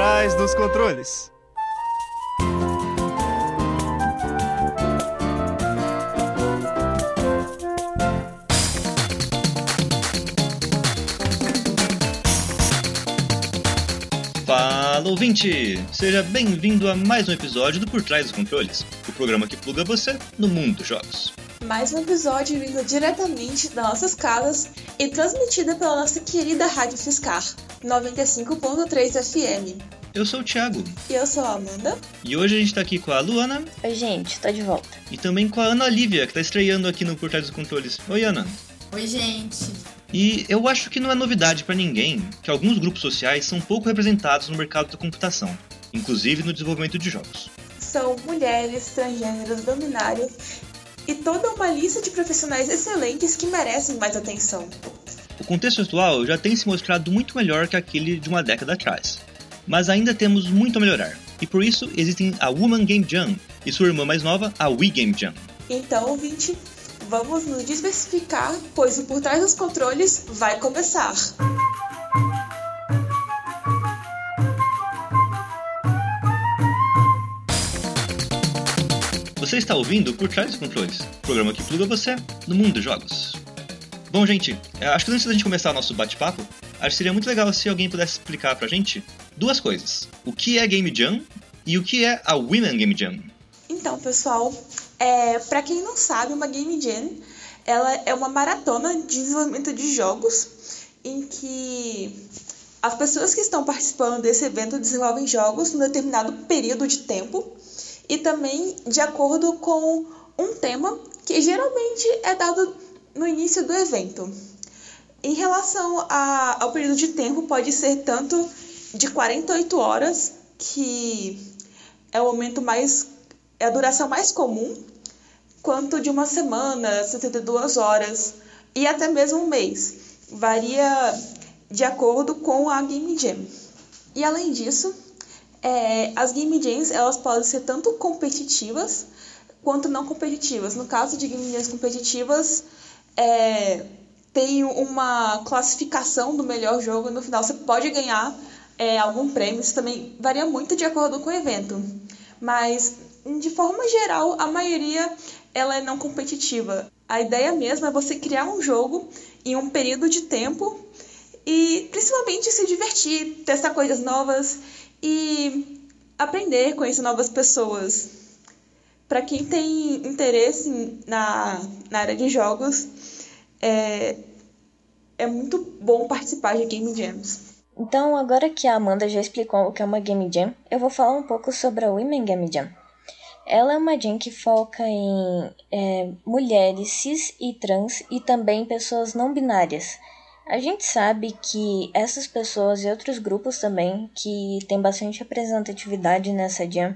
trás dos controles. Fala ouvinte! Seja bem-vindo a mais um episódio do Por Trás dos Controles, o programa que pluga você no mundo dos jogos. Mais um episódio vindo diretamente das nossas casas e transmitida pela nossa querida Rádio Fiscar, 95.3 FM. Eu sou o Thiago. E eu sou a Amanda. E hoje a gente tá aqui com a Luana. Oi, gente, tô de volta. E também com a Ana Lívia, que tá estreando aqui no Por Trás dos Controles. Oi, Ana. Oi, gente. E eu acho que não é novidade para ninguém que alguns grupos sociais são pouco representados no mercado da computação, inclusive no desenvolvimento de jogos. São mulheres, transgêneros, dominários e toda uma lista de profissionais excelentes que merecem mais atenção. O contexto atual já tem se mostrado muito melhor que aquele de uma década atrás, mas ainda temos muito a melhorar, e por isso existem a Woman Game Jam e sua irmã mais nova, a Wii Game Jam. Então, ouvinte, vamos nos diversificar, pois o Por Trás dos Controles vai começar. Você está ouvindo Por Trás dos Controles, programa que pluga você no mundo dos jogos. Bom, gente, é, acho que antes da gente começar nosso bate-papo, acho que seria muito legal se alguém pudesse explicar pra gente duas coisas. O que é Game Jam e o que é a Women Game Jam. Então, pessoal, é, para quem não sabe, uma Game Jam ela é uma maratona de desenvolvimento de jogos em que as pessoas que estão participando desse evento desenvolvem jogos num determinado período de tempo e também de acordo com um tema que geralmente é dado no início do evento. Em relação a, ao período de tempo, pode ser tanto de 48 horas, que é o momento mais. é a duração mais comum, quanto de uma semana, 72 horas e até mesmo um mês. Varia de acordo com a Game Jam. E além disso, é, as Game Jams elas podem ser tanto competitivas quanto não competitivas. No caso de Game Jams competitivas, é, tem uma classificação do melhor jogo. No final, você pode ganhar é, algum prêmio. Isso também varia muito de acordo com o evento. Mas, de forma geral, a maioria ela é não competitiva. A ideia mesmo é você criar um jogo em um período de tempo e principalmente se divertir, testar coisas novas e aprender, conhecer novas pessoas. Para quem tem interesse na, na área de jogos, é, é muito bom participar de Game Jams. Então, agora que a Amanda já explicou o que é uma Game Jam, eu vou falar um pouco sobre a Women Game Jam. Ela é uma jam que foca em é, mulheres cis e trans e também pessoas não binárias. A gente sabe que essas pessoas e outros grupos também que têm bastante representatividade nessa jam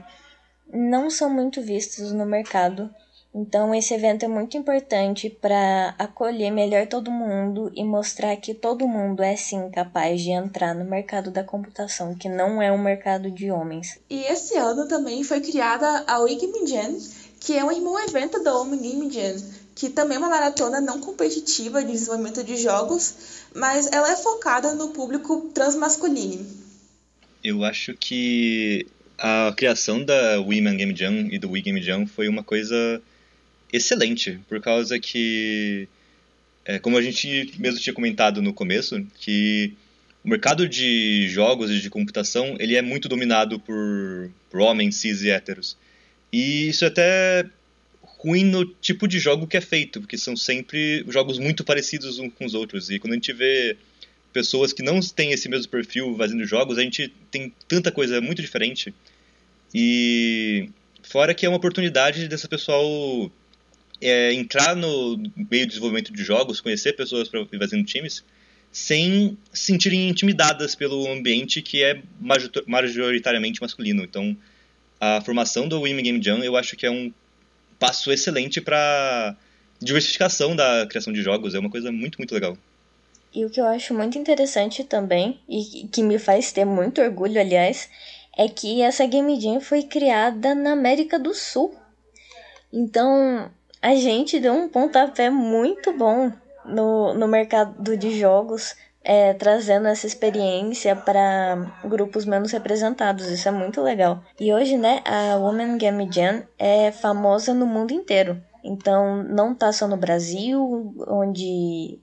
não são muito vistos no mercado então, esse evento é muito importante para acolher melhor todo mundo e mostrar que todo mundo é sim capaz de entrar no mercado da computação, que não é um mercado de homens. E esse ano também foi criada a Jam, que é um irmão evento da Jam, que também é uma maratona não competitiva de desenvolvimento de jogos, mas ela é focada no público transmasculino. Eu acho que a criação da Women Game Jam e do Wii Game Jam foi uma coisa excelente, por causa que, é, como a gente mesmo tinha comentado no começo, que o mercado de jogos e de computação ele é muito dominado por, por homens cis e héteros. E isso até ruim no tipo de jogo que é feito, porque são sempre jogos muito parecidos uns com os outros. E quando a gente vê pessoas que não têm esse mesmo perfil fazendo jogos, a gente tem tanta coisa muito diferente. E fora que é uma oportunidade dessa pessoal é, entrar no meio de desenvolvimento de jogos, conhecer pessoas para fazendo times, sem se sentirem intimidadas pelo ambiente que é majoritariamente masculino. Então, a formação do Women Game Jam eu acho que é um passo excelente para diversificação da criação de jogos. É uma coisa muito, muito legal. E o que eu acho muito interessante também, e que me faz ter muito orgulho, aliás, é que essa Game Jam foi criada na América do Sul. Então, a gente deu um pontapé muito bom no, no mercado de jogos, é, trazendo essa experiência para grupos menos representados. Isso é muito legal. E hoje, né, a Women Game Jam é famosa no mundo inteiro. Então, não tá só no Brasil, onde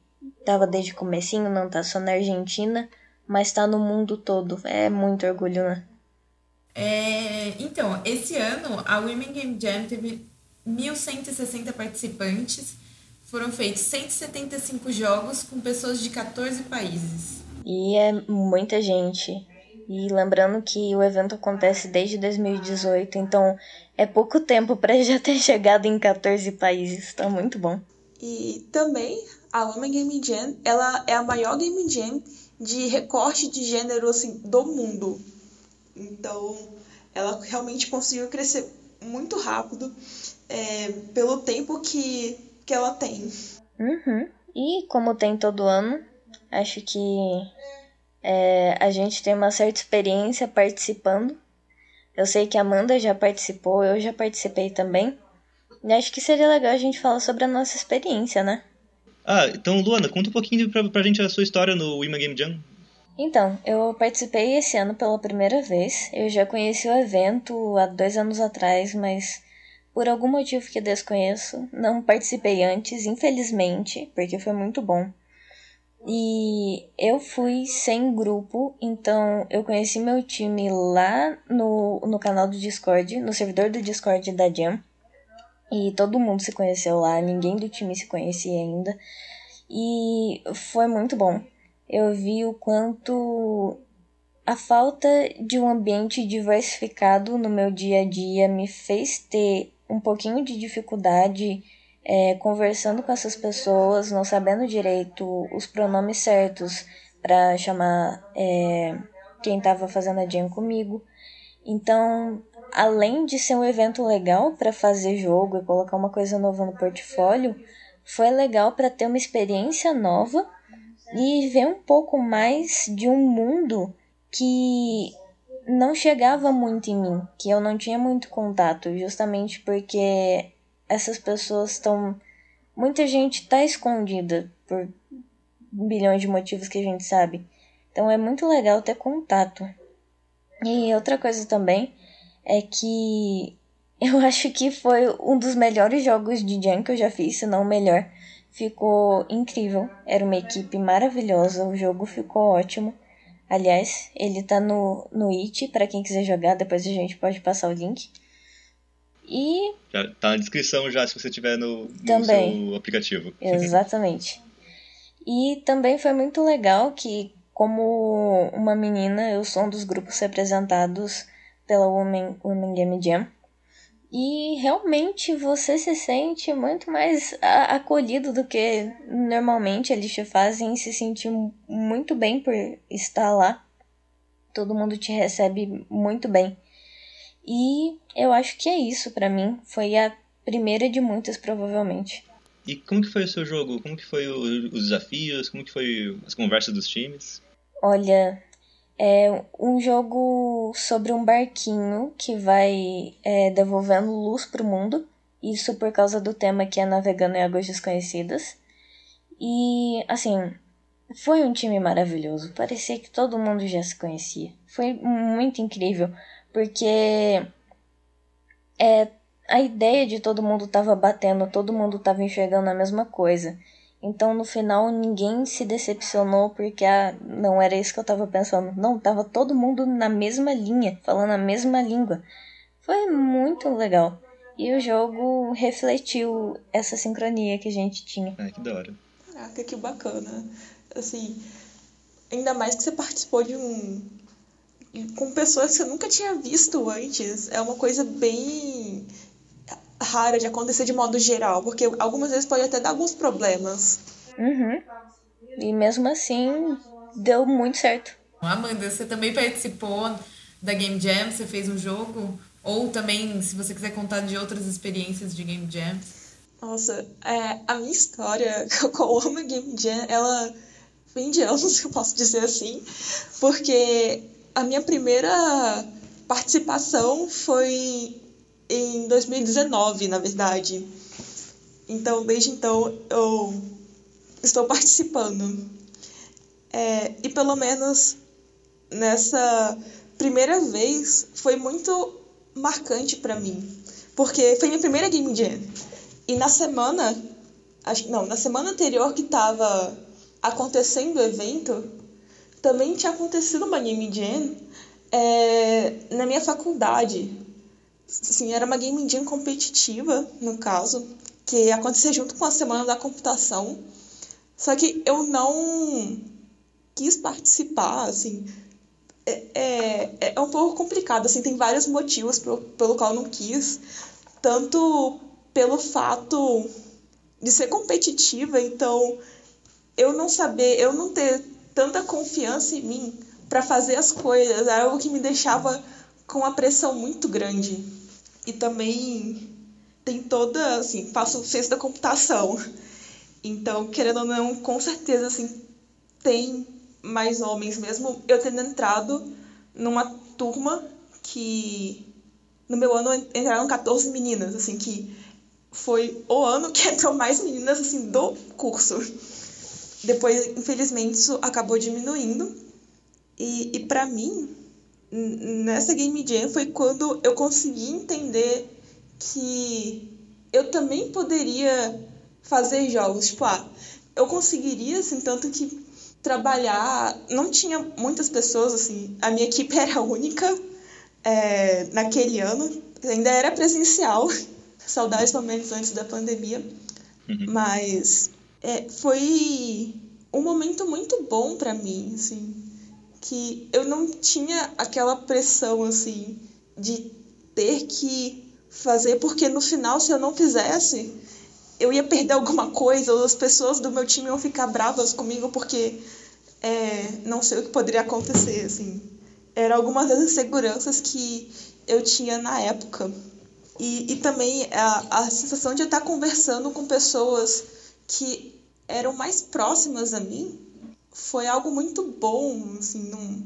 tava desde o comecinho, não tá só na Argentina, mas tá no mundo todo. É muito orgulho, né? É, então, esse ano a Women Game Jam teve 1.160 participantes foram feitos 175 jogos com pessoas de 14 países. E é muita gente. E lembrando que o evento acontece desde 2018, então é pouco tempo para já ter chegado em 14 países. Tá muito bom. E também a Women Game Jam, ela é a maior Game Jam de recorte de gênero assim do mundo. Então, ela realmente conseguiu crescer muito rápido é, pelo tempo que que ela tem. Uhum. E como tem todo ano, acho que é, a gente tem uma certa experiência participando. Eu sei que a Amanda já participou, eu já participei também. E acho que seria legal a gente falar sobre a nossa experiência, né? Ah, então Luana, conta um pouquinho pra, pra gente a sua história no Women Game Jam. Então, eu participei esse ano pela primeira vez. Eu já conheci o evento há dois anos atrás, mas por algum motivo que desconheço, não participei antes, infelizmente, porque foi muito bom. E eu fui sem grupo, então eu conheci meu time lá no, no canal do Discord, no servidor do Discord da Jam. E todo mundo se conheceu lá, ninguém do time se conhecia ainda. E foi muito bom. Eu vi o quanto a falta de um ambiente diversificado no meu dia a dia me fez ter um pouquinho de dificuldade é, conversando com essas pessoas, não sabendo direito os pronomes certos para chamar é, quem estava fazendo a jam comigo. Então, além de ser um evento legal para fazer jogo e colocar uma coisa nova no portfólio, foi legal para ter uma experiência nova e ver um pouco mais de um mundo que não chegava muito em mim, que eu não tinha muito contato, justamente porque essas pessoas estão. Muita gente está escondida por bilhões de motivos que a gente sabe. Então é muito legal ter contato. E outra coisa também é que eu acho que foi um dos melhores jogos de Jam que eu já fiz, se não o melhor. Ficou incrível, era uma equipe maravilhosa, o jogo ficou ótimo. Aliás, ele tá no, no It, para quem quiser jogar, depois a gente pode passar o link. E. Já tá na descrição já, se você tiver no, no também. seu aplicativo. Exatamente. e também foi muito legal que, como uma menina, eu sou um dos grupos representados pela Women, Women Game Jam. E realmente você se sente muito mais acolhido do que normalmente eles te fazem se sentir muito bem por estar lá. Todo mundo te recebe muito bem. E eu acho que é isso para mim. Foi a primeira de muitas, provavelmente. E como que foi o seu jogo? Como que foi o, os desafios? Como que foi as conversas dos times? Olha, é um jogo sobre um barquinho que vai é, devolvendo luz para o mundo. Isso por causa do tema que é navegando em águas desconhecidas. E, assim, foi um time maravilhoso. Parecia que todo mundo já se conhecia. Foi muito incrível, porque é, a ideia de todo mundo estava batendo, todo mundo estava enxergando a mesma coisa. Então no final ninguém se decepcionou porque ah, não era isso que eu tava pensando. Não, tava todo mundo na mesma linha, falando a mesma língua. Foi muito legal. E o jogo refletiu essa sincronia que a gente tinha. Ah, que da hora. Caraca, que bacana. Assim, ainda mais que você participou de um. com pessoas que você nunca tinha visto antes. É uma coisa bem rara de acontecer de modo geral, porque algumas vezes pode até dar alguns problemas. Uhum. E mesmo assim, deu muito certo. Amanda, você também participou da Game Jam? Você fez um jogo? Ou também, se você quiser contar de outras experiências de Game Jam? Nossa, é, a minha história com a Game Jam, ela vem de anos, eu posso dizer assim, porque a minha primeira participação foi em 2019, na verdade. Então, desde então, eu estou participando. É, e pelo menos nessa primeira vez foi muito marcante para mim, porque foi minha primeira Game Jam. E na semana, acho não, na semana anterior que estava acontecendo o evento, também tinha acontecido uma Game Jam é, na minha faculdade. Assim, era uma Game Jam competitiva, no caso, que acontecia junto com a Semana da Computação. Só que eu não quis participar, assim. É, é, é um pouco complicado, assim, tem vários motivos pelo, pelo qual eu não quis. Tanto pelo fato de ser competitiva, então eu não saber, eu não ter tanta confiança em mim para fazer as coisas, era algo que me deixava com uma pressão muito grande. E também tem toda, assim, faço ciência da computação. Então, querendo ou não, com certeza, assim, tem mais homens, mesmo eu tendo entrado numa turma que no meu ano entraram 14 meninas, assim, que foi o ano que entrou mais meninas, assim, do curso. Depois, infelizmente, isso acabou diminuindo. E, e para mim, nessa Game Jam foi quando eu consegui entender que eu também poderia fazer jogos. Tipo, ah, eu conseguiria, assim, tanto que trabalhar. Não tinha muitas pessoas, assim, a minha equipe era única é, naquele ano, ainda era presencial. Saudades momentos antes da pandemia. Uhum. Mas é, foi um momento muito bom para mim, assim, que eu não tinha aquela pressão, assim, de ter que fazer, porque no final, se eu não fizesse, eu ia perder alguma coisa, ou as pessoas do meu time iam ficar bravas comigo porque é, não sei o que poderia acontecer, assim. Eram algumas das inseguranças que eu tinha na época. E, e também a, a sensação de estar conversando com pessoas que eram mais próximas a mim foi algo muito bom, assim, não...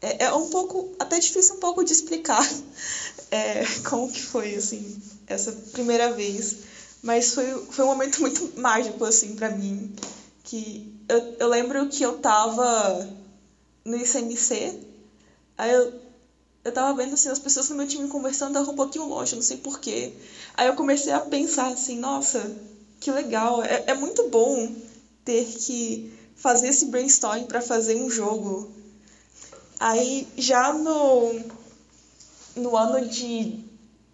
é, é um pouco, até difícil um pouco de explicar é, como que foi, assim, essa primeira vez, mas foi, foi um momento muito mágico, assim, para mim, que eu, eu lembro que eu tava no ICMC, aí eu, eu tava vendo, assim, as pessoas no meu time conversando, tava um pouquinho longe, não sei porquê, aí eu comecei a pensar, assim, nossa que legal. É, é muito bom ter que fazer esse brainstorming para fazer um jogo. Aí já no, no ano de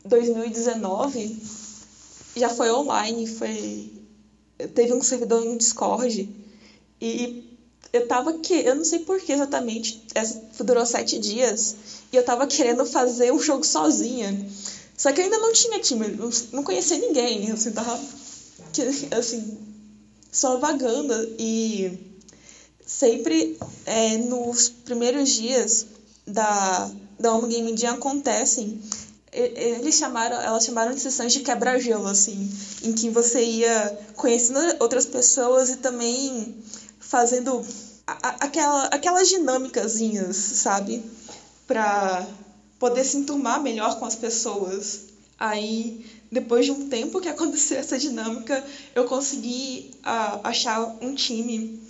2019 já foi online, foi teve um servidor no Discord e eu tava que eu não sei por que exatamente, essa durou sete dias e eu tava querendo fazer um jogo sozinha. Só que eu ainda não tinha time, não conhecia ninguém, assim, tava assim, só vagando e sempre é, nos primeiros dias da, da Home Game Jam acontecem eles chamaram, elas chamaram de sessões de quebra-gelo, assim, em que você ia conhecendo outras pessoas e também fazendo aquela, aquelas dinâmicazinhas, sabe? Pra poder se enturmar melhor com as pessoas. Aí depois de um tempo que aconteceu essa dinâmica, eu consegui uh, achar um time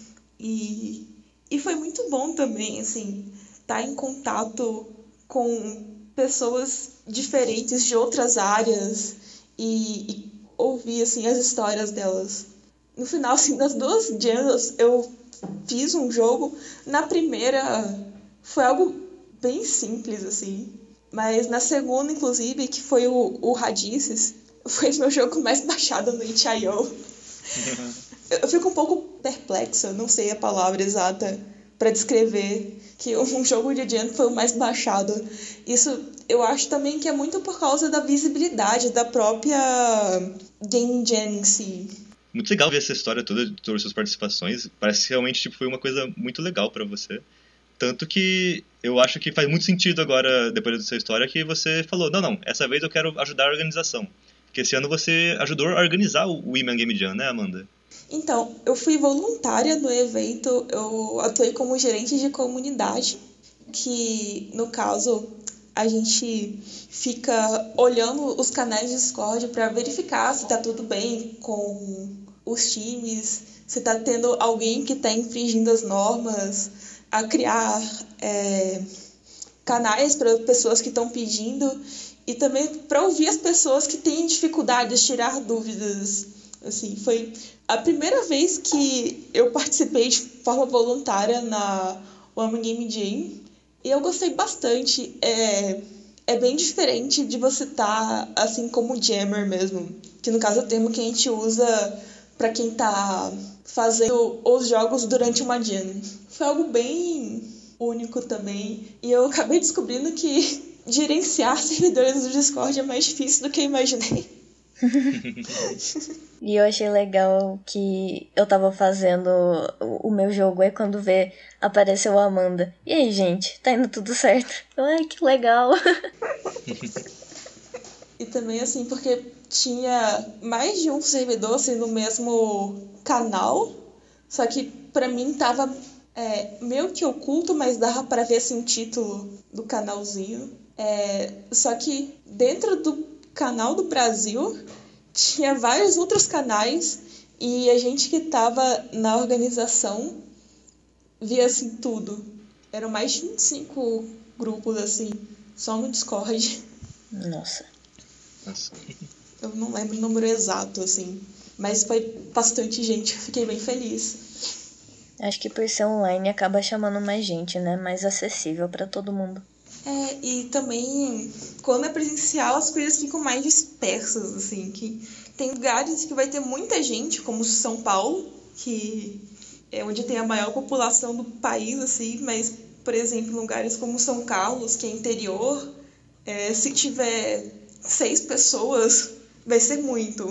e, e foi muito bom também, assim, estar tá em contato com pessoas diferentes de outras áreas e, e ouvir, assim, as histórias delas. No final, assim, das duas jams, eu fiz um jogo. Na primeira, foi algo bem simples, assim. Mas na segunda, inclusive, que foi o, o Radices, foi o meu jogo mais baixado no itch.io. eu fico um pouco perplexa, não sei a palavra exata para descrever que um jogo de adiante foi o mais baixado. Isso eu acho também que é muito por causa da visibilidade da própria Game Jam em si. Muito legal ver essa história toda de todas as suas participações. Parece que realmente tipo, foi uma coisa muito legal para você. Tanto que eu acho que faz muito sentido agora, depois dessa história, que você falou: não, não, essa vez eu quero ajudar a organização. Porque esse ano você ajudou a organizar o Women Game Jam, né, Amanda? Então, eu fui voluntária no evento, eu atuei como gerente de comunidade, que no caso a gente fica olhando os canais de Discord para verificar se está tudo bem com os times, você tá tendo alguém que está infringindo as normas, a criar é, canais para pessoas que estão pedindo e também para ouvir as pessoas que têm dificuldades, tirar dúvidas. Assim, foi a primeira vez que eu participei de forma voluntária na Woman Game Jam e eu gostei bastante. É, é bem diferente de você estar tá, assim como jammer mesmo, que no caso é o termo que a gente usa para quem está fazendo os jogos durante uma jam. Foi algo bem único também. E eu acabei descobrindo que gerenciar servidores do Discord é mais difícil do que eu imaginei. e eu achei legal que eu tava fazendo o meu jogo e quando vê apareceu a Amanda. E aí, gente, tá indo tudo certo? Ai, que legal. e também assim, porque tinha mais de um servidor assim, no mesmo canal, só que pra mim tava é, meio que oculto, mas dava para ver assim, o título do canalzinho. É, só que dentro do canal do Brasil tinha vários outros canais e a gente que estava na organização via assim tudo. Eram mais de 25 grupos assim, só no Discord. Nossa. Nossa. Eu não lembro o número exato, assim. Mas foi bastante gente, fiquei bem feliz. Acho que por ser online acaba chamando mais gente, né? Mais acessível para todo mundo. É, e também quando é presencial as coisas ficam mais dispersas, assim, que tem lugares que vai ter muita gente, como São Paulo, que é onde tem a maior população do país, assim, mas, por exemplo, lugares como São Carlos, que é interior, é, se tiver seis pessoas, vai ser muito.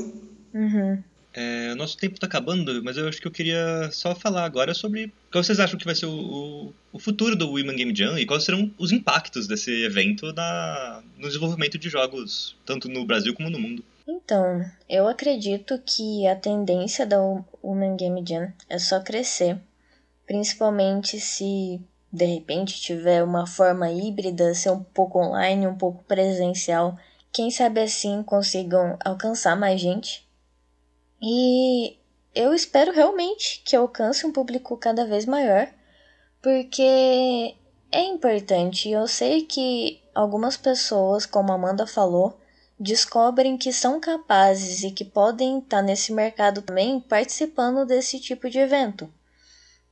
Uhum. É, nosso tempo está acabando, mas eu acho que eu queria só falar agora sobre qual vocês acham que vai ser o, o, futuro do Women Game Jam e quais serão os impactos desse evento na, no desenvolvimento de jogos, tanto no Brasil como no mundo. Então, eu acredito que a tendência da Women Game Jam é só crescer, principalmente se de repente tiver uma forma híbrida, ser um pouco online, um pouco presencial. Quem sabe assim consigam alcançar mais gente e eu espero realmente que alcance um público cada vez maior, porque é importante. Eu sei que algumas pessoas, como a Amanda falou, descobrem que são capazes e que podem estar nesse mercado também participando desse tipo de evento,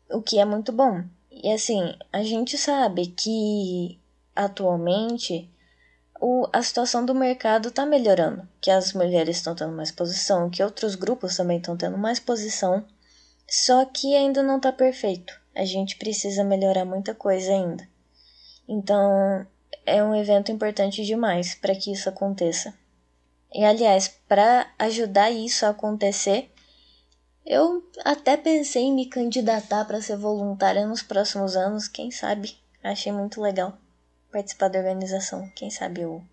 o que é muito bom. E assim, a gente sabe que atualmente o, a situação do mercado está melhorando, que as mulheres estão tendo mais posição, que outros grupos também estão tendo mais posição, só que ainda não está perfeito. A gente precisa melhorar muita coisa ainda. Então, é um evento importante demais para que isso aconteça. E aliás, para ajudar isso a acontecer, eu até pensei em me candidatar para ser voluntária nos próximos anos, quem sabe? Achei muito legal participar da organização. Quem sabe eu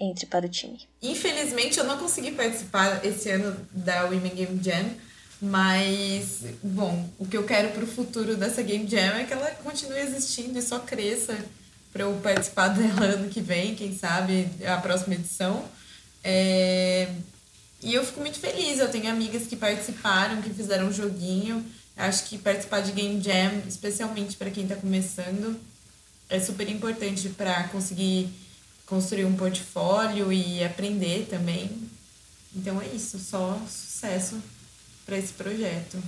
entre para o time. Infelizmente eu não consegui participar esse ano da Women Game Jam, mas bom, o que eu quero para o futuro dessa Game Jam é que ela continue existindo e só cresça para eu participar dela ano que vem, quem sabe a próxima edição. É... E eu fico muito feliz, eu tenho amigas que participaram, que fizeram um joguinho. Acho que participar de Game Jam, especialmente para quem está começando, é super importante para conseguir construir um portfólio e aprender também. Então é isso, só sucesso para esse projeto.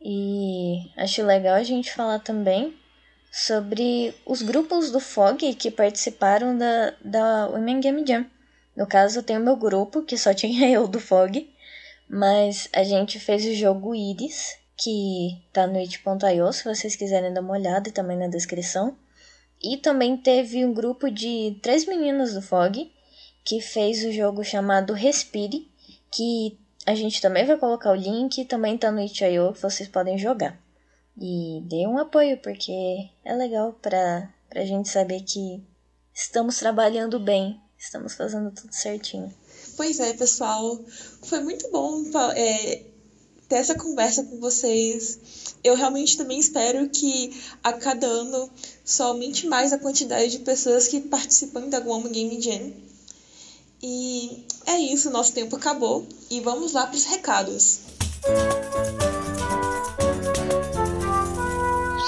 E acho legal a gente falar também sobre os grupos do FOG que participaram da, da Women Game Jam. No caso, eu tenho meu grupo, que só tinha eu do FOG, mas a gente fez o jogo Iris, que tá no it.io, se vocês quiserem dar uma olhada e também na descrição. E também teve um grupo de três meninas do FOG que fez o jogo chamado Respire, que a gente também vai colocar o link, também tá no itch.io que vocês podem jogar. E dê um apoio, porque é legal pra, pra gente saber que estamos trabalhando bem, estamos fazendo tudo certinho. Pois é, pessoal, foi muito bom é, ter essa conversa com vocês. Eu realmente também espero que a cada ano só aumente mais a quantidade de pessoas que participam da Guam Game Jam. E é isso, nosso tempo acabou e vamos lá para os recados.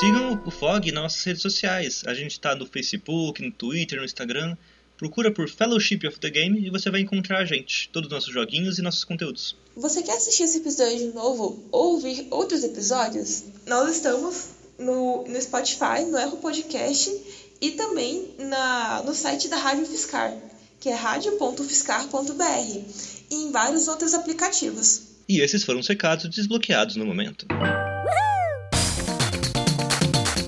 Sigam o FOG nas nossas redes sociais. A gente está no Facebook, no Twitter, no Instagram. Procura por Fellowship of the Game e você vai encontrar a gente, todos os nossos joguinhos e nossos conteúdos. Você quer assistir esse episódio de novo ou ouvir outros episódios? Nós estamos no, no Spotify, no Erro Podcast e também na, no site da Rádio Fiscar, que é radio.fiscar.br, e em vários outros aplicativos. E esses foram os recados desbloqueados no momento.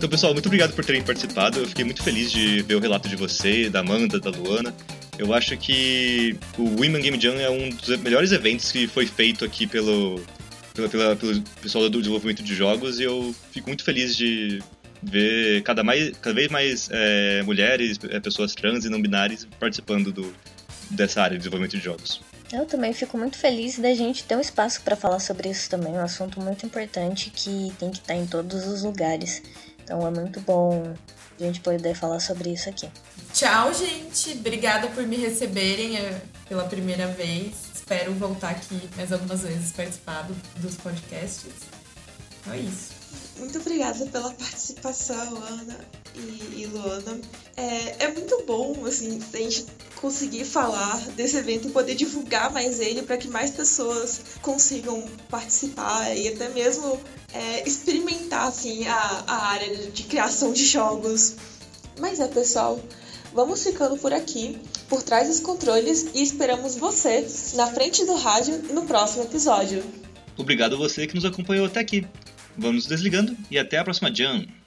Então, pessoal, muito obrigado por terem participado. Eu fiquei muito feliz de ver o relato de você, da Amanda, da Luana. Eu acho que o Women Game Jam é um dos melhores eventos que foi feito aqui pelo, pelo, pela, pelo pessoal do desenvolvimento de jogos e eu fico muito feliz de ver cada, mais, cada vez mais é, mulheres, é, pessoas trans e não binárias participando do, dessa área de desenvolvimento de jogos. Eu também fico muito feliz da gente ter um espaço para falar sobre isso também, um assunto muito importante que tem que estar em todos os lugares. Então é muito bom a gente poder falar sobre isso aqui. Tchau, gente. Obrigada por me receberem é, pela primeira vez. Espero voltar aqui mais algumas vezes participar dos podcasts. Então é isso. Muito obrigada pela participação, Ana e, e Luana. É, é muito bom, assim, a gente conseguir falar desse evento e poder divulgar mais ele para que mais pessoas consigam participar e até mesmo é, experimentar, assim, a, a área de, criação de jogos. Mas é, pessoal, vamos ficando por aqui, por trás dos controles e esperamos você na frente do rádio no próximo episódio. Obrigado a você que nos acompanhou até aqui. Vamos desligando e até a próxima Jam!